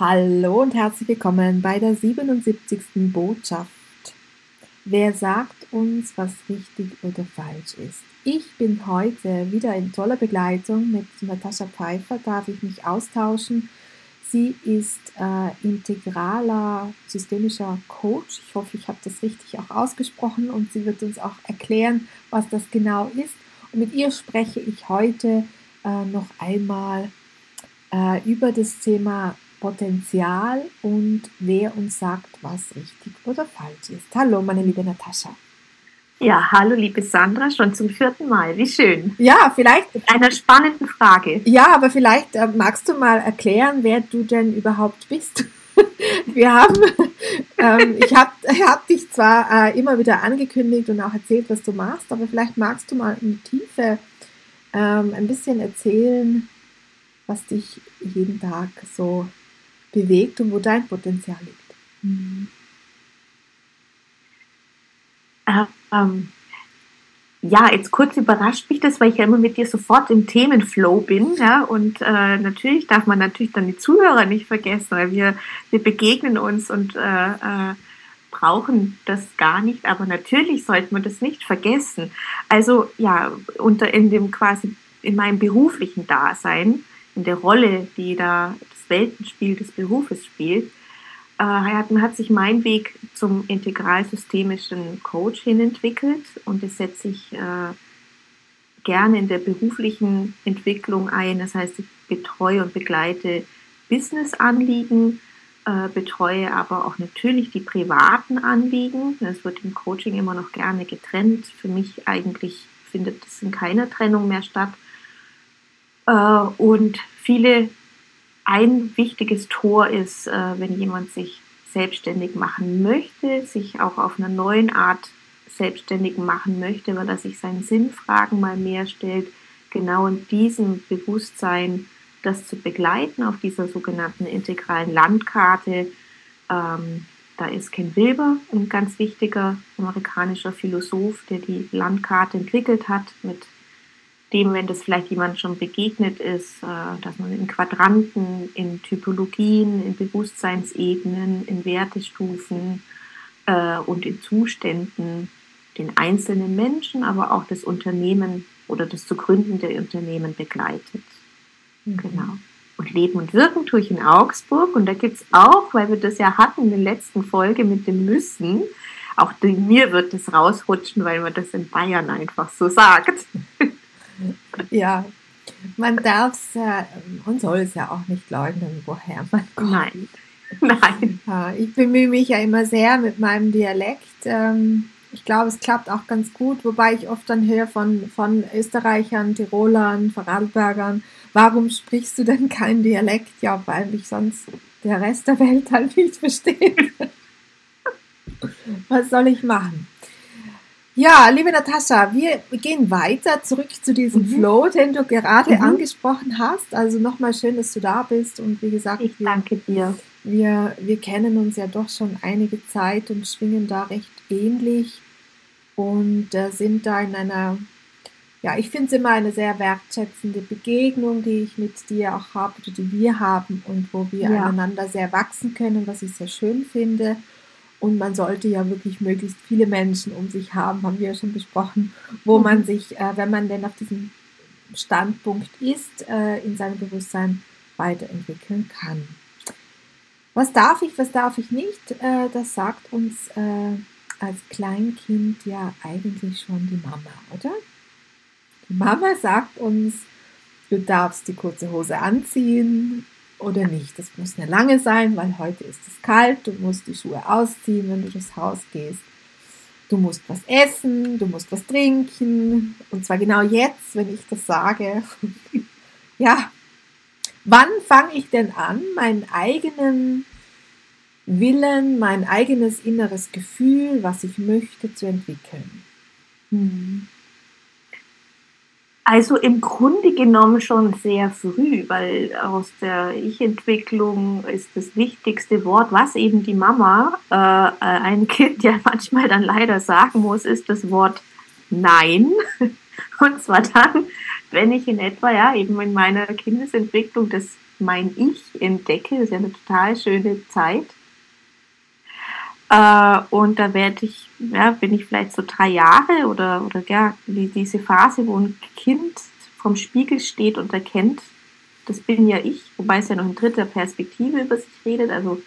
Hallo und herzlich willkommen bei der 77. Botschaft. Wer sagt uns, was richtig oder falsch ist? Ich bin heute wieder in toller Begleitung mit Natascha Pfeiffer, darf ich mich austauschen. Sie ist äh, integraler systemischer Coach. Ich hoffe, ich habe das richtig auch ausgesprochen und sie wird uns auch erklären, was das genau ist. Und mit ihr spreche ich heute äh, noch einmal äh, über das Thema Potenzial und wer uns sagt, was richtig oder falsch ist. Hallo, meine liebe Natascha. Ja, hallo liebe Sandra, schon zum vierten Mal. Wie schön. Ja, vielleicht. Mit einer spannenden Frage. Ja, aber vielleicht äh, magst du mal erklären, wer du denn überhaupt bist. Wir haben, ähm, ich habe hab dich zwar äh, immer wieder angekündigt und auch erzählt, was du machst, aber vielleicht magst du mal in die Tiefe ähm, ein bisschen erzählen, was dich jeden Tag so bewegt und wo dein Potenzial liegt. Mhm. Ähm, ja, jetzt kurz überrascht mich das, weil ich ja immer mit dir sofort im Themenflow bin. Ja, und äh, natürlich darf man natürlich dann die Zuhörer nicht vergessen, weil wir, wir begegnen uns und äh, äh, brauchen das gar nicht. Aber natürlich sollte man das nicht vergessen. Also ja, unter in dem quasi in meinem beruflichen Dasein, in der Rolle, die da Weltenspiel des Berufes spielt, äh, hat sich mein Weg zum integralsystemischen Coach hin entwickelt und das setze ich äh, gerne in der beruflichen Entwicklung ein. Das heißt, ich betreue und begleite Business-Anliegen, äh, betreue aber auch natürlich die privaten Anliegen. Das wird im Coaching immer noch gerne getrennt. Für mich eigentlich findet das in keiner Trennung mehr statt. Äh, und viele ein wichtiges Tor ist, äh, wenn jemand sich selbstständig machen möchte, sich auch auf einer neuen Art selbstständig machen möchte, weil er sich seinen Sinnfragen mal mehr stellt, genau in diesem Bewusstsein das zu begleiten auf dieser sogenannten integralen Landkarte. Ähm, da ist Ken Wilber ein ganz wichtiger amerikanischer Philosoph, der die Landkarte entwickelt hat mit dem, wenn das vielleicht jemand schon begegnet ist, äh, dass man in Quadranten, in Typologien, in Bewusstseinsebenen, in Wertestufen äh, und in Zuständen den einzelnen Menschen, aber auch das Unternehmen oder das zu gründende Unternehmen begleitet. Mhm. Genau. Und Leben und Wirken tue ich in Augsburg. Und da gibt es auch, weil wir das ja hatten in der letzten Folge mit dem Müssen, auch mir wird das rausrutschen, weil man das in Bayern einfach so sagt. Ja, man darf es ja und soll es ja auch nicht leugnen, woher man kommt. Nein, nein. Ich bemühe mich ja immer sehr mit meinem Dialekt. Ähm, ich glaube, es klappt auch ganz gut, wobei ich oft dann höre von, von Österreichern, Tirolern, Vorarlbergern, warum sprichst du denn kein Dialekt? Ja, weil mich sonst der Rest der Welt halt nicht versteht. Was soll ich machen? Ja, liebe Natascha, wir gehen weiter zurück zu diesem mhm. Flow, den du gerade mhm. angesprochen hast. Also nochmal schön, dass du da bist und wie gesagt, ich danke dir. Wir, wir kennen uns ja doch schon einige Zeit und schwingen da recht ähnlich und äh, sind da in einer ja, ich finde es immer eine sehr wertschätzende Begegnung, die ich mit dir auch habe oder die wir haben und wo wir ja. aneinander sehr wachsen können, was ich sehr schön finde. Und man sollte ja wirklich möglichst viele Menschen um sich haben, haben wir ja schon besprochen, wo mhm. man sich, äh, wenn man denn auf diesem Standpunkt ist, äh, in seinem Bewusstsein weiterentwickeln kann. Was darf ich, was darf ich nicht? Äh, das sagt uns äh, als Kleinkind ja eigentlich schon die Mama, oder? Die Mama sagt uns, du darfst die kurze Hose anziehen oder nicht. Das muss eine lange sein, weil heute ist es kalt. Du musst die Schuhe ausziehen, wenn du durchs Haus gehst. Du musst was essen, du musst was trinken. Und zwar genau jetzt, wenn ich das sage. ja, wann fange ich denn an, meinen eigenen Willen, mein eigenes inneres Gefühl, was ich möchte, zu entwickeln? Hm. Also im Grunde genommen schon sehr früh, weil aus der Ich-Entwicklung ist das wichtigste Wort, was eben die Mama äh, äh ein Kind ja manchmal dann leider sagen muss, ist das Wort Nein. Und zwar dann, wenn ich in etwa, ja, eben in meiner Kindesentwicklung das mein Ich entdecke, das ist ja eine total schöne Zeit. Äh, und da werde ich, ja, bin ich vielleicht so drei Jahre oder, oder ja, diese Phase, wo ein Kind vom Spiegel steht und erkennt, das bin ja ich, wobei es ja noch in dritter Perspektive über sich redet, also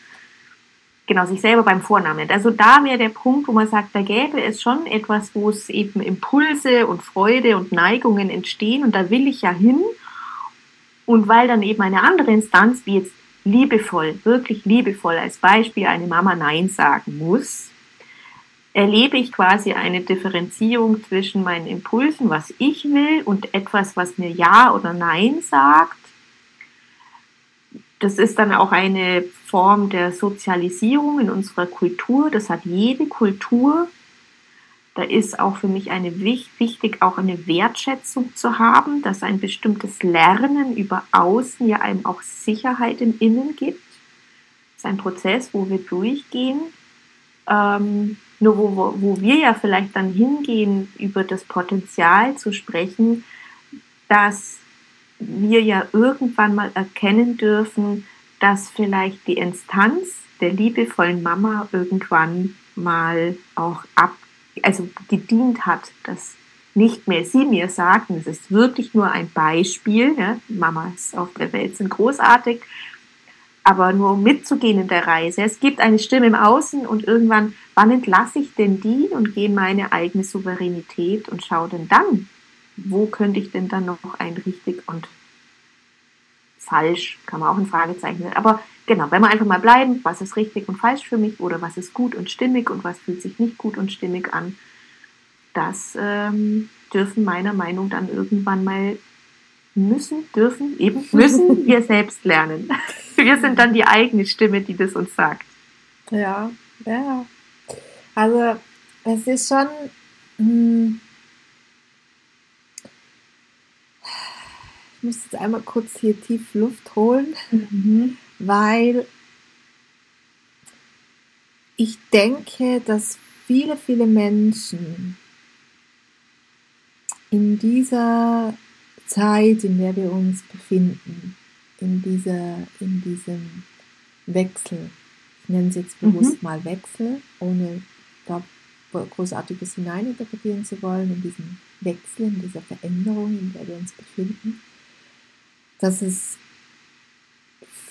genau, sich selber beim Vornamen. Also da wäre der Punkt, wo man sagt, da gäbe es schon etwas, wo es eben Impulse und Freude und Neigungen entstehen und da will ich ja hin. Und weil dann eben eine andere Instanz, wie jetzt liebevoll, wirklich liebevoll als Beispiel eine Mama Nein sagen muss, erlebe ich quasi eine Differenzierung zwischen meinen Impulsen, was ich will, und etwas, was mir Ja oder Nein sagt das ist dann auch eine Form der Sozialisierung in unserer Kultur. Das hat jede Kultur. Da ist auch für mich eine wichtig, auch eine Wertschätzung zu haben, dass ein bestimmtes Lernen über Außen ja einem auch Sicherheit im Innen gibt. Das ist ein Prozess, wo wir durchgehen. Ähm, nur wo, wo, wir ja vielleicht dann hingehen, über das Potenzial zu sprechen, dass wir ja irgendwann mal erkennen dürfen, dass vielleicht die Instanz der liebevollen Mama irgendwann mal auch ab, also gedient hat, dass nicht mehr sie mir sagen, es ist wirklich nur ein Beispiel, ne? Mamas auf der Welt sind großartig, aber nur um mitzugehen in der Reise. Es gibt eine Stimme im Außen und irgendwann, wann entlasse ich denn die und gehe in meine eigene Souveränität und schaue denn dann, wo könnte ich denn dann noch ein richtig und falsch, kann man auch ein Fragezeichen setzen. Aber genau, wenn wir einfach mal bleiben, was ist richtig und falsch für mich oder was ist gut und stimmig und was fühlt sich nicht gut und stimmig an, das ähm, dürfen meiner Meinung dann irgendwann mal müssen, dürfen, eben müssen wir selbst lernen. Wir sind dann die eigene Stimme, die das uns sagt. Ja, ja. Also es ist schon, hm, ich muss jetzt einmal kurz hier tief Luft holen, mhm. weil ich denke, dass viele, viele Menschen in dieser Zeit, in der wir uns befinden, in, dieser, in diesem Wechsel, ich nenne es jetzt bewusst mhm. mal Wechsel, ohne da Großartiges hineininterpretieren zu wollen, in diesem Wechsel, in dieser Veränderung, in der wir uns befinden, dass es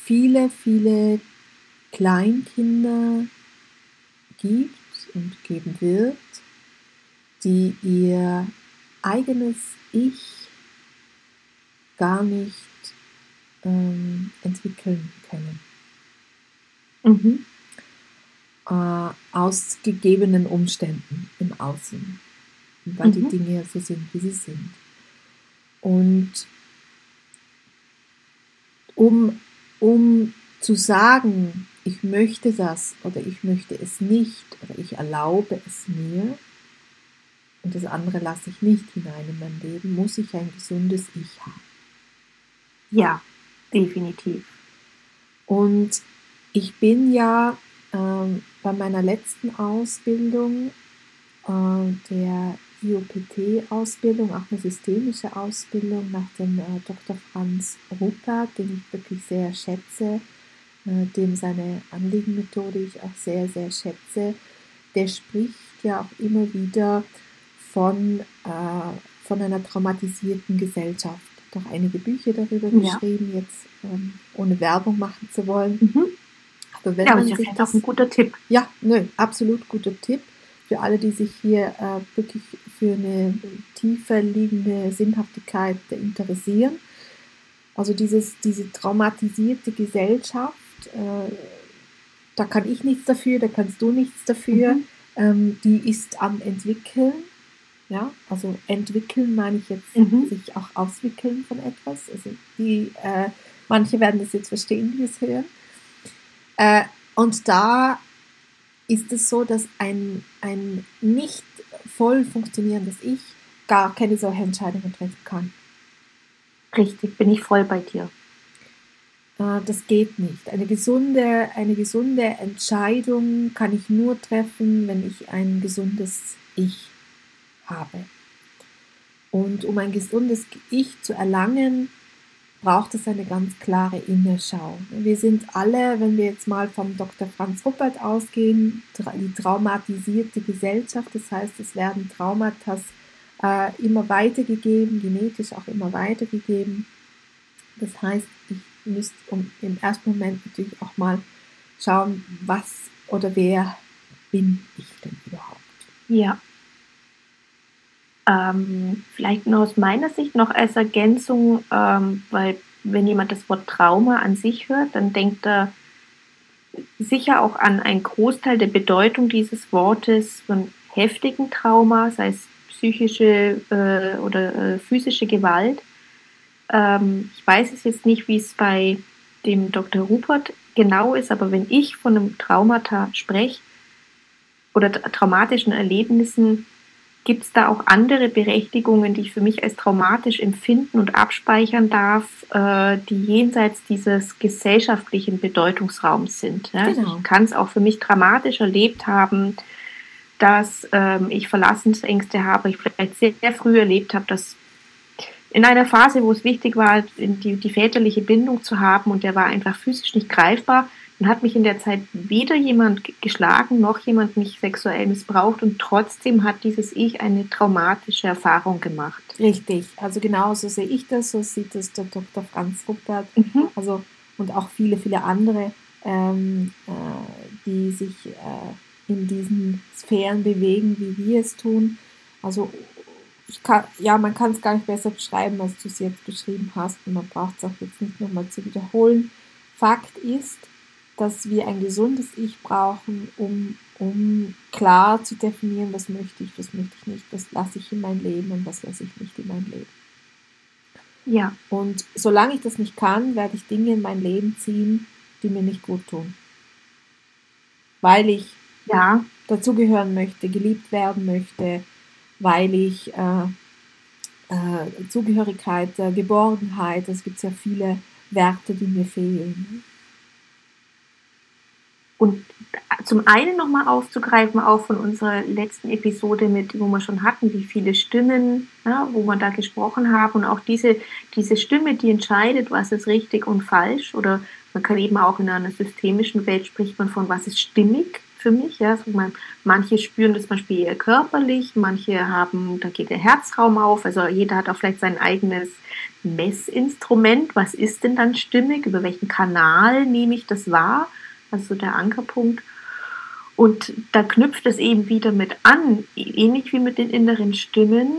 viele, viele Kleinkinder gibt und geben wird, die ihr eigenes Ich gar nicht ähm, entwickeln können. Mhm. Äh, aus gegebenen Umständen im Außen, weil mhm. die Dinge so sind, wie sie sind. Und um, um zu sagen, ich möchte das oder ich möchte es nicht oder ich erlaube es mir und das andere lasse ich nicht hinein in mein Leben, muss ich ein gesundes Ich haben. Ja, definitiv. Und ich bin ja äh, bei meiner letzten Ausbildung, äh, der IOPT-Ausbildung, auch eine systemische Ausbildung nach dem äh, Dr. Franz Ruppert, den ich wirklich sehr schätze, äh, dem seine Anliegenmethode ich auch sehr, sehr schätze. Der spricht ja auch immer wieder von, äh, von einer traumatisierten Gesellschaft. Doch einige Bücher darüber ja. geschrieben, jetzt ähm, ohne Werbung machen zu wollen. Mhm. Aber wenn ja, man sich das, ein guter Tipp. Ja, nö, absolut guter Tipp für alle, die sich hier äh, wirklich für eine tiefer liegende Sinnhaftigkeit interessieren. Also dieses, diese traumatisierte Gesellschaft, äh, da kann ich nichts dafür, da kannst du nichts dafür. Mhm. Ähm, die ist am entwickeln. Ja, also entwickeln meine ich jetzt mhm. sich auch auswickeln von etwas. Also die, äh, manche werden das jetzt verstehen, die es hören. Äh, und da ist es so, dass ein, ein nicht voll funktionierendes Ich gar keine solche Entscheidungen treffen kann. Richtig, bin ich voll bei dir. Äh, das geht nicht. Eine gesunde, eine gesunde Entscheidung kann ich nur treffen, wenn ich ein gesundes Ich habe. Und um ein gesundes Ich zu erlangen, braucht es eine ganz klare Innenschau. Wir sind alle, wenn wir jetzt mal vom Dr. Franz Ruppert ausgehen, die traumatisierte Gesellschaft. Das heißt, es werden Traumata äh, immer weitergegeben, genetisch auch immer weitergegeben. Das heißt, ich müsste um, im ersten Moment natürlich auch mal schauen, was oder wer bin ich denn überhaupt? Ja. Ähm, vielleicht nur aus meiner Sicht noch als Ergänzung, ähm, weil wenn jemand das Wort Trauma an sich hört, dann denkt er sicher auch an einen Großteil der Bedeutung dieses Wortes von heftigen Trauma, sei es psychische äh, oder äh, physische Gewalt. Ähm, ich weiß es jetzt nicht, wie es bei dem Dr. Rupert genau ist, aber wenn ich von einem Traumata spreche oder traumatischen Erlebnissen, Gibt es da auch andere Berechtigungen, die ich für mich als traumatisch empfinden und abspeichern darf, äh, die jenseits dieses gesellschaftlichen Bedeutungsraums sind? Ja? Also genau. Ich kann es auch für mich dramatisch erlebt haben, dass ähm, ich Verlassensängste habe, ich vielleicht sehr, sehr früh erlebt habe, dass in einer Phase, wo es wichtig war, die, die väterliche Bindung zu haben und der war einfach physisch nicht greifbar, dann hat mich in der Zeit weder jemand geschlagen, noch jemand mich sexuell missbraucht und trotzdem hat dieses Ich eine traumatische Erfahrung gemacht. Richtig, also genauso sehe ich das, so sieht es der Dr. Franz Ruppert, mhm. also und auch viele, viele andere, ähm, äh, die sich äh, in diesen Sphären bewegen, wie wir es tun. Also kann, ja, man kann es gar nicht besser beschreiben, als du es jetzt beschrieben hast und man braucht es auch jetzt nicht nochmal zu wiederholen. Fakt ist, dass wir ein gesundes Ich brauchen, um, um klar zu definieren, was möchte ich, was möchte ich nicht, was lasse ich in mein Leben und was lasse ich nicht in mein Leben. Ja. Und solange ich das nicht kann, werde ich Dinge in mein Leben ziehen, die mir nicht gut tun. Weil ich ja. dazugehören möchte, geliebt werden möchte, weil ich äh, äh, Zugehörigkeit, äh, Geborgenheit, es gibt ja viele Werte, die mir fehlen. Und zum einen nochmal aufzugreifen, auch von unserer letzten Episode, mit, wo wir schon hatten, wie viele Stimmen, ja, wo wir da gesprochen haben und auch diese, diese Stimme, die entscheidet, was ist richtig und falsch oder man kann eben auch in einer systemischen Welt spricht man von, was ist stimmig für mich. Ja? Also man, manche spüren das zum Beispiel eher körperlich, manche haben, da geht der Herzraum auf, also jeder hat auch vielleicht sein eigenes Messinstrument. Was ist denn dann stimmig? Über welchen Kanal nehme ich das wahr? Also der Ankerpunkt. Und da knüpft es eben wieder mit an, ähnlich wie mit den inneren Stimmen,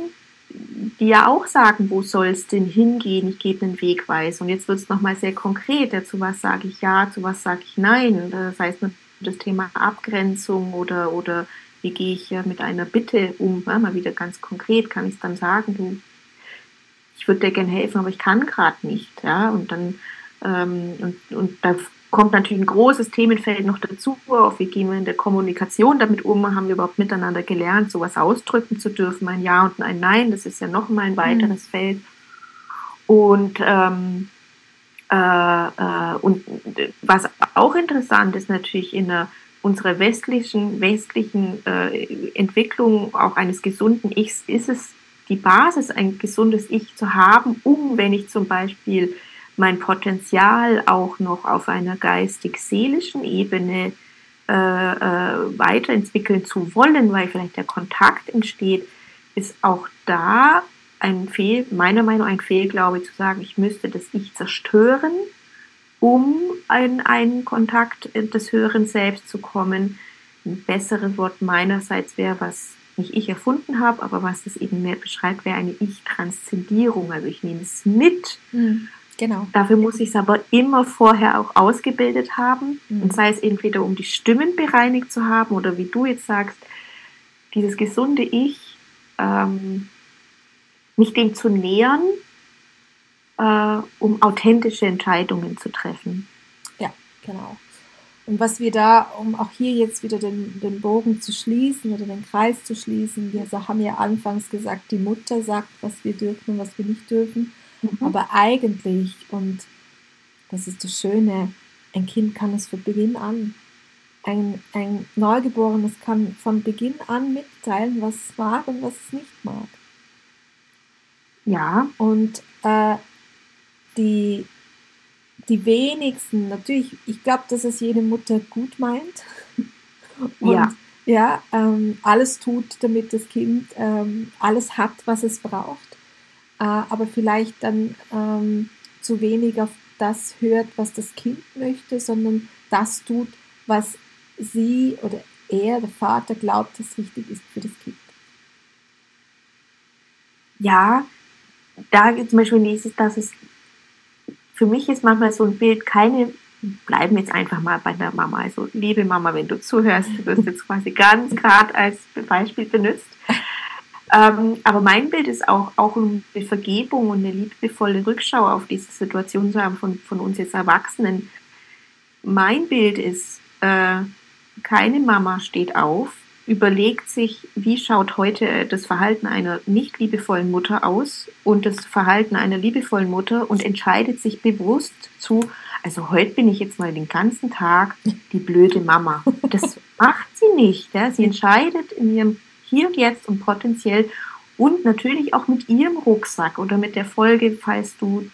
die ja auch sagen, wo soll es denn hingehen? Ich gebe einen Wegweis. Und jetzt wird es nochmal sehr konkret. Ja, zu was sage ich ja, zu was sage ich nein. Das heißt, das Thema Abgrenzung oder, oder wie gehe ich mit einer Bitte um? Ja, mal wieder ganz konkret kann ich es dann sagen, du, ich würde dir gerne helfen, aber ich kann gerade nicht. Ja, und dann ähm, und, und da kommt natürlich ein großes Themenfeld noch dazu. Auf wie gehen wir in der Kommunikation damit um? Haben wir überhaupt miteinander gelernt, sowas ausdrücken zu dürfen? Ein Ja und ein Nein, das ist ja noch mal ein weiteres mhm. Feld. Und, ähm, äh, äh, und was auch interessant ist natürlich in der unserer westlichen, westlichen äh, Entwicklung auch eines gesunden Ichs ist es die Basis, ein gesundes Ich zu haben, um, wenn ich zum Beispiel mein Potenzial auch noch auf einer geistig-seelischen Ebene äh, äh, weiterentwickeln zu wollen, weil vielleicht der Kontakt entsteht, ist auch da ein Fehl, meiner Meinung nach ein Fehlglaube zu sagen, ich müsste das Ich zerstören, um in einen Kontakt des höheren Selbst zu kommen. Ein besseres Wort meinerseits wäre, was nicht ich erfunden habe, aber was das eben mehr beschreibt, wäre eine Ich-Transzendierung. Also ich nehme es mit. Mhm, genau. Dafür muss ich es aber immer vorher auch ausgebildet haben. Mhm. Und sei es entweder um die Stimmen bereinigt zu haben oder wie du jetzt sagst, dieses gesunde Ich, ähm, mich dem zu nähern, äh, um authentische Entscheidungen zu treffen. Ja, genau. Und was wir da, um auch hier jetzt wieder den, den Bogen zu schließen oder den Kreis zu schließen, wir haben ja anfangs gesagt, die Mutter sagt, was wir dürfen und was wir nicht dürfen. Mhm. Aber eigentlich, und das ist das Schöne, ein Kind kann es von Beginn an. Ein, ein Neugeborenes kann von Beginn an mitteilen, was es mag und was es nicht mag. Ja. Und äh, die, die wenigsten, natürlich, ich glaube, dass es jede Mutter gut meint. Und Ja. ja, ähm, alles tut, damit das Kind ähm, alles hat, was es braucht. Äh, aber vielleicht dann ähm, zu wenig auf das hört, was das Kind möchte, sondern das tut, was sie oder er, der Vater, glaubt, das richtig ist für das Kind. ja, da zum Beispiel dieses, dass es für mich ist manchmal so ein Bild, keine, bleiben jetzt einfach mal bei der Mama. Also, liebe Mama, wenn du zuhörst, du wirst jetzt quasi ganz gerade als Beispiel benutzt. Ähm, aber mein Bild ist auch, auch um eine Vergebung und eine liebevolle Rückschau auf diese Situation zu haben von, von uns jetzt Erwachsenen. Mein Bild ist, äh, keine Mama steht auf, überlegt sich, wie schaut heute das Verhalten einer nicht liebevollen Mutter aus und das Verhalten einer liebevollen Mutter und entscheidet sich bewusst zu, also heute bin ich jetzt mal den ganzen Tag die blöde Mama. Das macht sie nicht. Ja? Sie entscheidet in ihrem Hier und Jetzt und potenziell und natürlich auch mit ihrem Rucksack oder mit der Folge, falls du,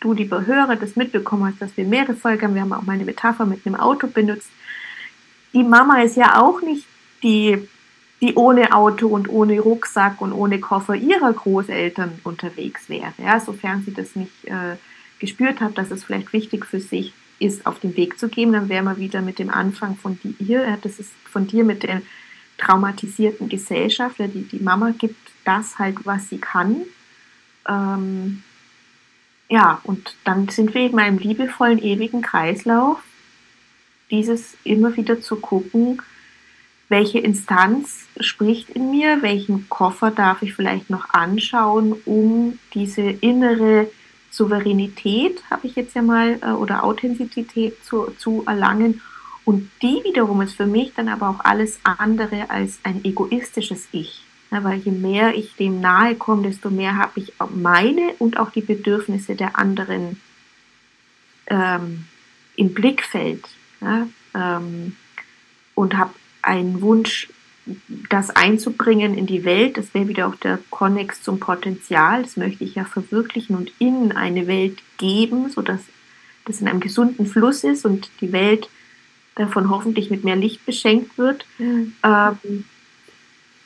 du lieber Hörer, das mitbekommen hast, dass wir mehrere Folgen haben. Wir haben auch mal eine Metapher mit einem Auto benutzt. Die Mama ist ja auch nicht die, die ohne Auto und ohne Rucksack und ohne Koffer ihrer Großeltern unterwegs wäre. Ja, sofern sie das nicht äh, gespürt hat, dass es vielleicht wichtig für sich ist, auf den Weg zu gehen, dann wären wir wieder mit dem Anfang von dir, das ist von dir mit der traumatisierten Gesellschaft. Die, die Mama gibt das halt, was sie kann. Ähm, ja, und dann sind wir in einem liebevollen, ewigen Kreislauf, dieses immer wieder zu gucken, welche Instanz spricht in mir, welchen Koffer darf ich vielleicht noch anschauen, um diese innere Souveränität, habe ich jetzt ja mal, äh, oder Authentizität zu, zu erlangen. Und die wiederum ist für mich dann aber auch alles andere als ein egoistisches Ich. Ja, weil je mehr ich dem nahe komme, desto mehr habe ich auch meine und auch die Bedürfnisse der anderen ähm, im Blickfeld. Ja, ähm, und habe einen Wunsch, das einzubringen in die Welt. Das wäre wieder auch der Konnex zum Potenzial. Das möchte ich ja verwirklichen und in eine Welt geben, sodass das in einem gesunden Fluss ist und die Welt davon hoffentlich mit mehr Licht beschenkt wird. Mhm. Ähm,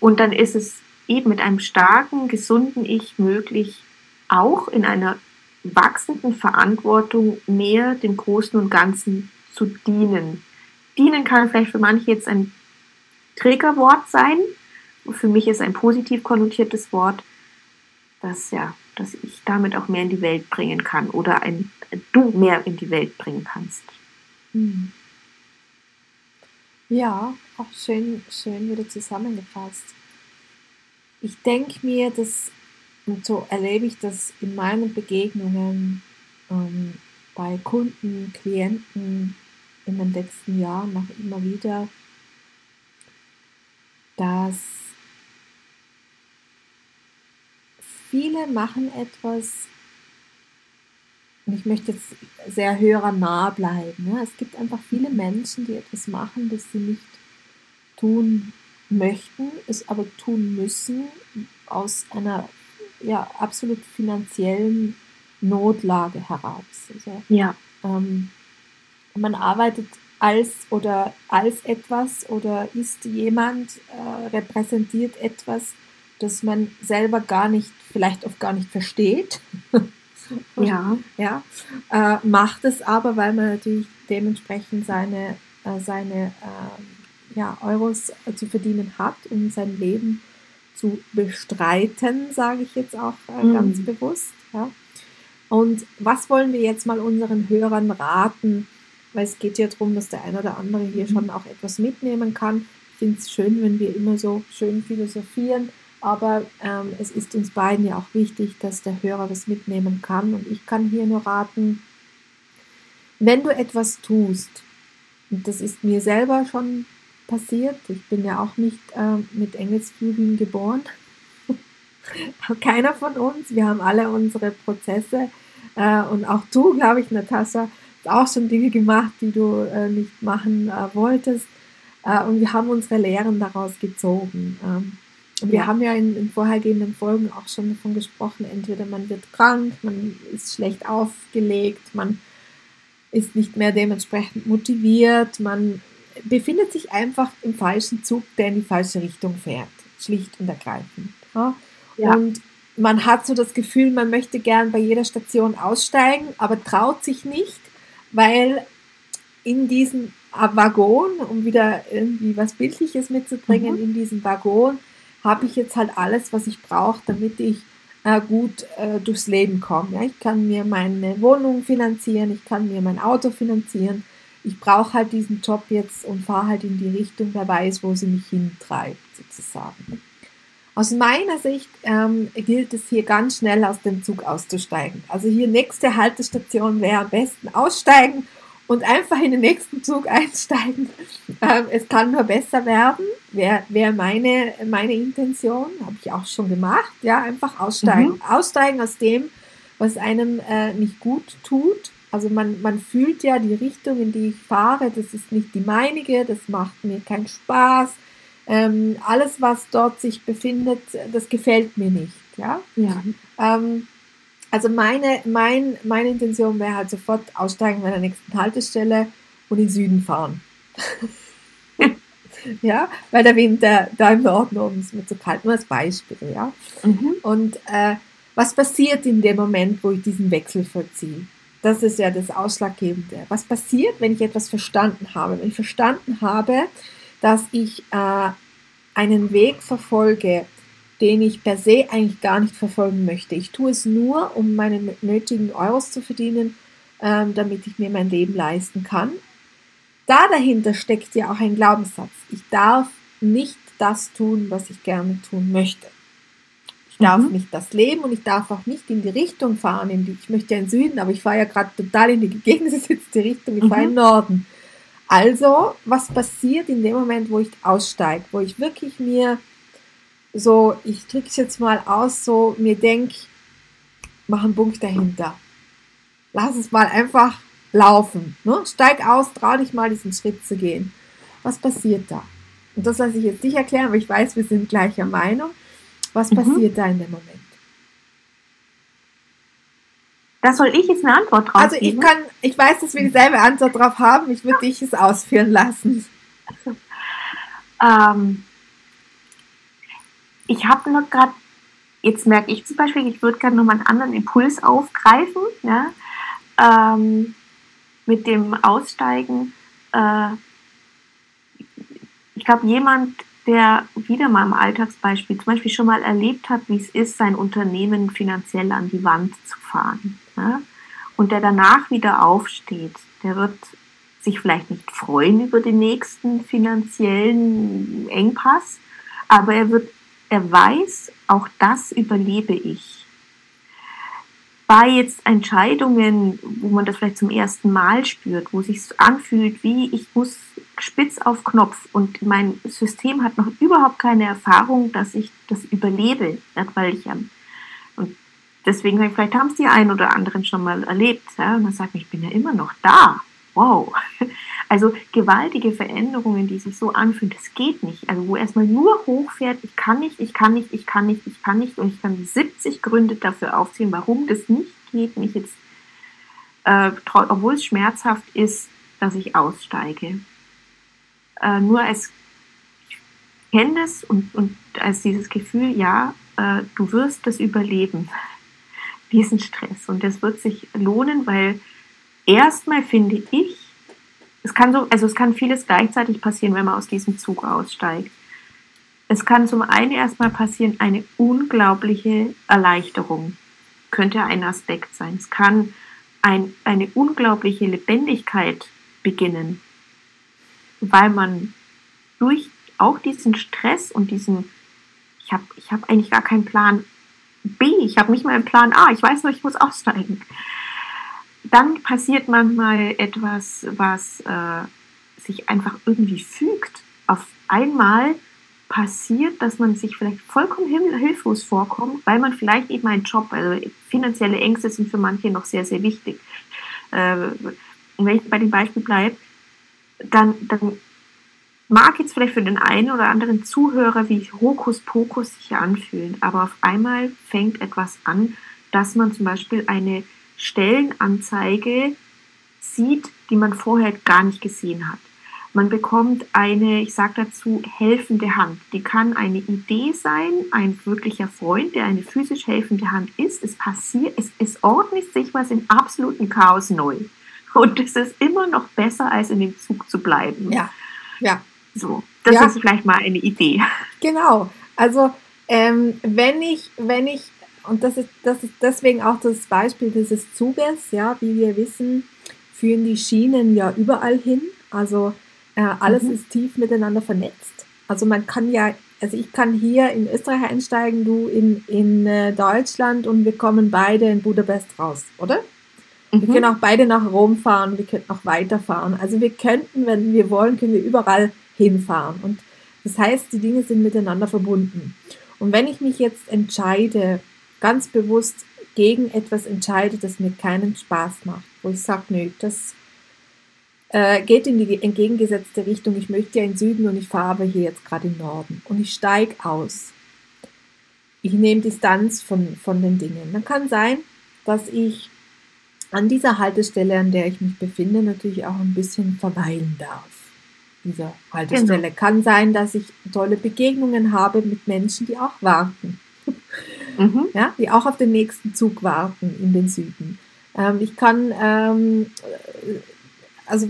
und dann ist es eben mit einem starken, gesunden Ich möglich, auch in einer wachsenden Verantwortung mehr dem Großen und Ganzen zu dienen. Dienen kann vielleicht für manche jetzt ein Trägerwort sein. Für mich ist ein positiv konnotiertes Wort, dass ja, dass ich damit auch mehr in die Welt bringen kann oder ein du mehr in die Welt bringen kannst. Hm. Ja, auch schön, schön wieder zusammengefasst. Ich denke mir, dass, und so erlebe ich das in meinen Begegnungen ähm, bei Kunden, Klienten in den letzten Jahren noch immer wieder, dass viele machen etwas und ich möchte jetzt sehr höherer nah bleiben. Ja. Es gibt einfach viele Menschen, die etwas machen, das sie nicht tun möchten, es aber tun müssen aus einer ja, absolut finanziellen Notlage heraus. Also, ja. Ähm, man arbeitet als oder als etwas oder ist jemand, äh, repräsentiert etwas, das man selber gar nicht, vielleicht oft gar nicht versteht. Ja. ja äh, macht es aber, weil man natürlich dementsprechend seine, äh, seine äh, ja, Euros zu verdienen hat, um sein Leben zu bestreiten, sage ich jetzt auch äh, mhm. ganz bewusst. Ja. Und was wollen wir jetzt mal unseren Hörern raten? Weil es geht ja darum, dass der eine oder andere hier mhm. schon auch etwas mitnehmen kann. Ich finde es schön, wenn wir immer so schön philosophieren, aber ähm, es ist uns beiden ja auch wichtig, dass der Hörer das mitnehmen kann. Und ich kann hier nur raten, wenn du etwas tust, und das ist mir selber schon passiert, ich bin ja auch nicht äh, mit Engelsflügeln geboren, keiner von uns. Wir haben alle unsere Prozesse äh, und auch du, glaube ich, Natascha, hast auch schon Dinge gemacht, die du äh, nicht machen äh, wolltest. Äh, und wir haben unsere Lehren daraus gezogen. Ähm, wir ja. haben ja in, in vorhergehenden Folgen auch schon davon gesprochen, entweder man wird krank, man ist schlecht aufgelegt, man ist nicht mehr dementsprechend motiviert, man befindet sich einfach im falschen Zug, der in die falsche Richtung fährt. Schlicht und ergreifend. Ja? Ja. Und man hat so das Gefühl, man möchte gern bei jeder Station aussteigen, aber traut sich nicht, weil in diesem Waggon, um wieder irgendwie was Bildliches mitzubringen, mhm. in diesem Waggon habe ich jetzt halt alles, was ich brauche, damit ich äh, gut äh, durchs Leben komme. Ja? Ich kann mir meine Wohnung finanzieren, ich kann mir mein Auto finanzieren. Ich brauche halt diesen Job jetzt und fahre halt in die Richtung, wer weiß, wo sie mich hintreibt, sozusagen. Aus meiner Sicht ähm, gilt es hier ganz schnell aus dem Zug auszusteigen. Also hier nächste Haltestation wäre am besten aussteigen und einfach in den nächsten Zug einsteigen. Ähm, es kann nur besser werden, wäre wär meine, meine Intention, habe ich auch schon gemacht. Ja, einfach aussteigen. Mhm. Aussteigen aus dem, was einem äh, nicht gut tut. Also man, man fühlt ja die Richtung, in die ich fahre, das ist nicht die meinige, das macht mir keinen Spaß ähm, alles, was dort sich befindet, das gefällt mir nicht. Ja. ja. Ähm, also meine, mein, meine Intention wäre halt sofort aussteigen bei der nächsten Haltestelle und in den Süden fahren. ja, weil der Winter da im Norden oben ist mir zu kalt, nur als Beispiel, ja. Mhm. Und äh, was passiert in dem Moment, wo ich diesen Wechsel vollziehe? Das ist ja das Ausschlaggebende. Was passiert, wenn ich etwas verstanden habe? Wenn ich verstanden habe, dass ich äh, einen Weg verfolge, den ich per se eigentlich gar nicht verfolgen möchte. Ich tue es nur, um meine nötigen Euros zu verdienen, ähm, damit ich mir mein Leben leisten kann. Da dahinter steckt ja auch ein Glaubenssatz. Ich darf nicht das tun, was ich gerne tun möchte. Ich darf mhm. nicht das leben und ich darf auch nicht in die Richtung fahren, in die ich möchte ja in den Süden, aber ich fahre ja gerade total in die gegengesetzte Richtung, ich mhm. fahre in den Norden. Also, was passiert in dem Moment, wo ich aussteige, wo ich wirklich mir so, ich drücke es jetzt mal aus, so mir denke, mach einen Punkt dahinter. Lass es mal einfach laufen. Ne? Steig aus, trau dich mal diesen Schritt zu gehen. Was passiert da? Und das lasse ich jetzt nicht erklären, aber ich weiß, wir sind gleicher Meinung. Was mhm. passiert da in dem Moment? Da soll ich jetzt eine Antwort drauf Also ich kann, ich weiß, dass wir dieselbe Antwort drauf haben. Ich würde dich es ausführen lassen. Ähm, ich habe noch gerade, jetzt merke ich zum Beispiel, ich würde gerne nochmal einen anderen Impuls aufgreifen, ja, ähm, mit dem Aussteigen. Äh, ich glaube, jemand, der wieder mal im Alltagsbeispiel zum Beispiel schon mal erlebt hat, wie es ist, sein Unternehmen finanziell an die Wand zu fahren. Ja? Und der danach wieder aufsteht, der wird sich vielleicht nicht freuen über den nächsten finanziellen Engpass, aber er wird, er weiß, auch das überlebe ich bei jetzt Entscheidungen, wo man das vielleicht zum ersten Mal spürt, wo sich anfühlt, wie ich muss spitz auf Knopf und mein System hat noch überhaupt keine Erfahrung, dass ich das überlebe, weil ich und deswegen, vielleicht haben es die einen oder anderen schon mal erlebt. Ja? Und dann sagt man, ich bin ja immer noch da. Wow. Also gewaltige Veränderungen, die sich so anfühlen, das geht nicht. Also wo erstmal nur hochfährt, ich kann nicht, ich kann nicht, ich kann nicht, ich kann nicht und ich kann 70 Gründe dafür aufzählen, warum das nicht geht, nicht jetzt, äh, obwohl es schmerzhaft ist, dass ich aussteige. Äh, nur als ich kenne das und, und als dieses Gefühl, ja, äh, du wirst das überleben, diesen Stress. Und das wird sich lohnen, weil erstmal finde ich, es kann so, also es kann vieles gleichzeitig passieren, wenn man aus diesem Zug aussteigt. Es kann zum einen erstmal passieren, eine unglaubliche Erleichterung könnte ein Aspekt sein. Es kann ein, eine unglaubliche Lebendigkeit beginnen, weil man durch auch diesen Stress und diesen, ich habe ich hab eigentlich gar keinen Plan B, ich habe nicht mal einen Plan A, ich weiß nur, ich muss aussteigen dann passiert manchmal etwas, was äh, sich einfach irgendwie fügt. Auf einmal passiert, dass man sich vielleicht vollkommen hilflos vorkommt, weil man vielleicht eben einen Job, also finanzielle Ängste sind für manche noch sehr, sehr wichtig. Äh, und wenn ich bei dem Beispiel bleibe, dann, dann mag jetzt vielleicht für den einen oder anderen Zuhörer wie Hokuspokus sich anfühlen, aber auf einmal fängt etwas an, dass man zum Beispiel eine Stellenanzeige sieht, die man vorher gar nicht gesehen hat. Man bekommt eine, ich sage dazu, helfende Hand. Die kann eine Idee sein, ein wirklicher Freund, der eine physisch helfende Hand ist. Es passiert, es, es ordnet sich was im absoluten Chaos neu. Und es ist immer noch besser, als in dem Zug zu bleiben. Ja, ja. So, das ja. ist vielleicht mal eine Idee. Genau. Also ähm, wenn ich, wenn ich und das ist, das ist deswegen auch das Beispiel dieses Zuges, ja, wie wir wissen, führen die Schienen ja überall hin. Also äh, alles mhm. ist tief miteinander vernetzt. Also man kann ja, also ich kann hier in Österreich einsteigen, du in, in äh, Deutschland und wir kommen beide in Budapest raus, oder? Mhm. Wir können auch beide nach Rom fahren, wir könnten auch weiterfahren. Also wir könnten, wenn wir wollen, können wir überall hinfahren. Und das heißt, die Dinge sind miteinander verbunden. Und wenn ich mich jetzt entscheide, ganz bewusst gegen etwas entscheide, das mir keinen Spaß macht, wo ich sage, nö, das äh, geht in die entgegengesetzte Richtung, ich möchte ja in Süden und ich fahre hier jetzt gerade im Norden und ich steige aus. Ich nehme Distanz von, von den Dingen. Dann kann sein, dass ich an dieser Haltestelle, an der ich mich befinde, natürlich auch ein bisschen verweilen darf. Dieser Haltestelle genau. kann sein, dass ich tolle Begegnungen habe mit Menschen, die auch warten mhm. ja, die auch auf den nächsten Zug warten in den Süden. Ähm, ich kann, ähm, also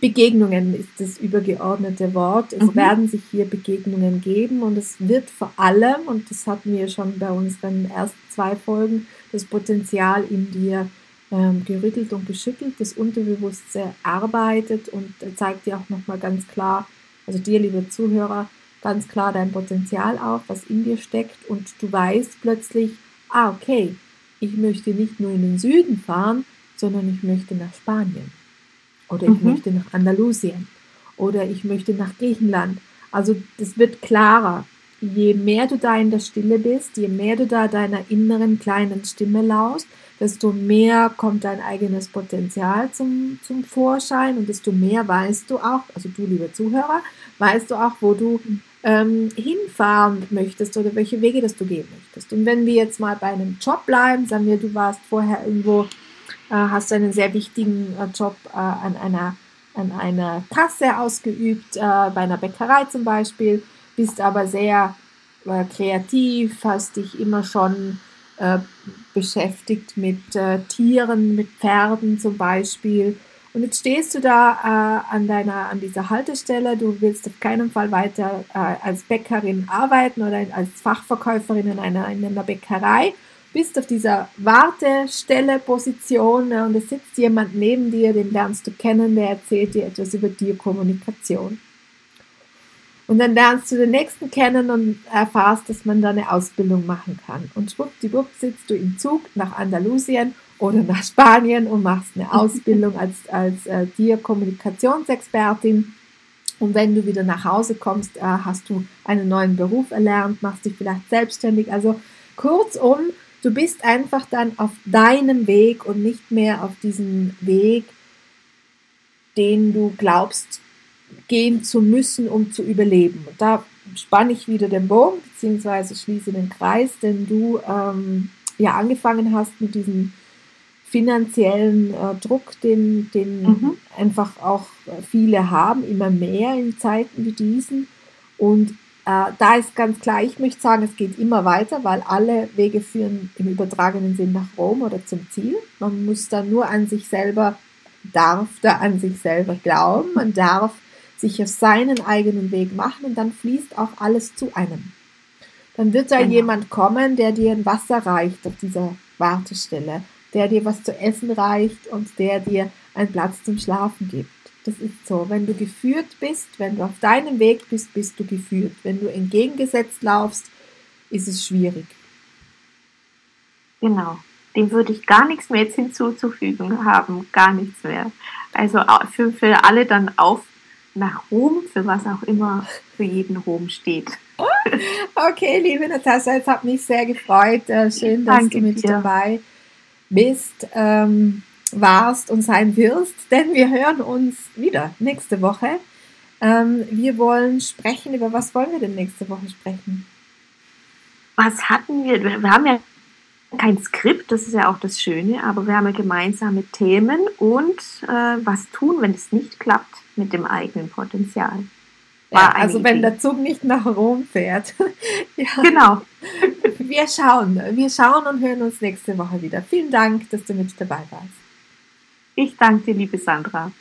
Begegnungen ist das übergeordnete Wort. Es mhm. werden sich hier Begegnungen geben und es wird vor allem, und das hatten wir schon bei unseren ersten zwei Folgen, das Potenzial in dir ähm, gerüttelt und geschüttelt. Das Unterbewusstsein arbeitet und zeigt dir auch nochmal ganz klar, also dir, liebe Zuhörer, ganz klar dein Potenzial auf, was in dir steckt und du weißt plötzlich, ah, okay, ich möchte nicht nur in den Süden fahren, sondern ich möchte nach Spanien oder ich mhm. möchte nach Andalusien oder ich möchte nach Griechenland. Also das wird klarer. Je mehr du da in der Stille bist, je mehr du da deiner inneren kleinen Stimme laust, desto mehr kommt dein eigenes Potenzial zum, zum Vorschein und desto mehr weißt du auch, also du liebe Zuhörer, weißt du auch, wo du ähm, hinfahren möchtest oder welche Wege das du gehen möchtest. Und wenn wir jetzt mal bei einem Job bleiben, sagen wir, du warst vorher irgendwo, äh, hast einen sehr wichtigen äh, Job äh, an einer an einer Kasse ausgeübt, äh, bei einer Bäckerei zum Beispiel, bist aber sehr äh, kreativ, hast dich immer schon äh, beschäftigt mit Tieren, mit Pferden zum Beispiel und jetzt stehst du da äh, an, deiner, an dieser Haltestelle, du willst auf keinen Fall weiter äh, als Bäckerin arbeiten oder als Fachverkäuferin in einer, in einer Bäckerei, bist auf dieser Wartestelle-Position äh, und es sitzt jemand neben dir, den lernst du kennen, der erzählt dir etwas über Tierkommunikation. Und dann lernst du den nächsten kennen und erfahrst, dass man da eine Ausbildung machen kann. Und schwuppdiwupp sitzt du im Zug nach Andalusien oder nach Spanien und machst eine Ausbildung als, als äh, Tierkommunikationsexpertin. Und wenn du wieder nach Hause kommst, äh, hast du einen neuen Beruf erlernt, machst dich vielleicht selbstständig. Also kurzum, du bist einfach dann auf deinem Weg und nicht mehr auf diesem Weg, den du glaubst gehen zu müssen, um zu überleben. Und da spanne ich wieder den Bogen, beziehungsweise schließe den Kreis, denn du ähm, ja angefangen hast mit diesem finanziellen äh, Druck, den, den mhm. einfach auch viele haben, immer mehr in Zeiten wie diesen. Und äh, da ist ganz klar, ich möchte sagen, es geht immer weiter, weil alle Wege führen im übertragenen Sinn nach Rom oder zum Ziel. Man muss da nur an sich selber, darf da an sich selber glauben, man darf sich auf seinen eigenen Weg machen und dann fließt auch alles zu einem. Dann wird da genau. jemand kommen, der dir ein Wasser reicht auf dieser Wartestelle der dir was zu essen reicht und der dir einen Platz zum Schlafen gibt. Das ist so. Wenn du geführt bist, wenn du auf deinem Weg bist, bist du geführt. Wenn du entgegengesetzt laufst, ist es schwierig. Genau. Dem würde ich gar nichts mehr jetzt hinzuzufügen haben. Gar nichts mehr. Also für, für alle dann auf nach Rom, für was auch immer für jeden Rom steht. Okay, liebe Natascha, es hat mich sehr gefreut. Äh, schön, dass Danke du mit dir. dabei bist bist, ähm, warst und sein wirst, denn wir hören uns wieder nächste Woche. Ähm, wir wollen sprechen, über was wollen wir denn nächste Woche sprechen? Was hatten wir? Wir haben ja kein Skript, das ist ja auch das Schöne, aber wir haben ja gemeinsame Themen und äh, was tun, wenn es nicht klappt mit dem eigenen Potenzial. Ja, also wenn der Zug nicht nach Rom fährt. ja. Genau. Wir schauen. Wir schauen und hören uns nächste Woche wieder. Vielen Dank, dass du mit dabei warst. Ich danke dir, liebe Sandra.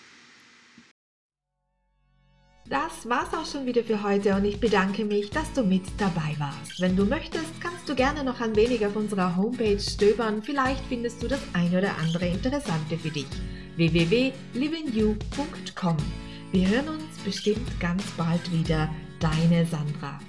Das war's auch schon wieder für heute und ich bedanke mich, dass du mit dabei warst. Wenn du möchtest, kannst du gerne noch ein wenig auf unserer Homepage stöbern. Vielleicht findest du das ein oder andere Interessante für dich. www.livingyou.com Wir hören uns bestimmt ganz bald wieder. Deine Sandra.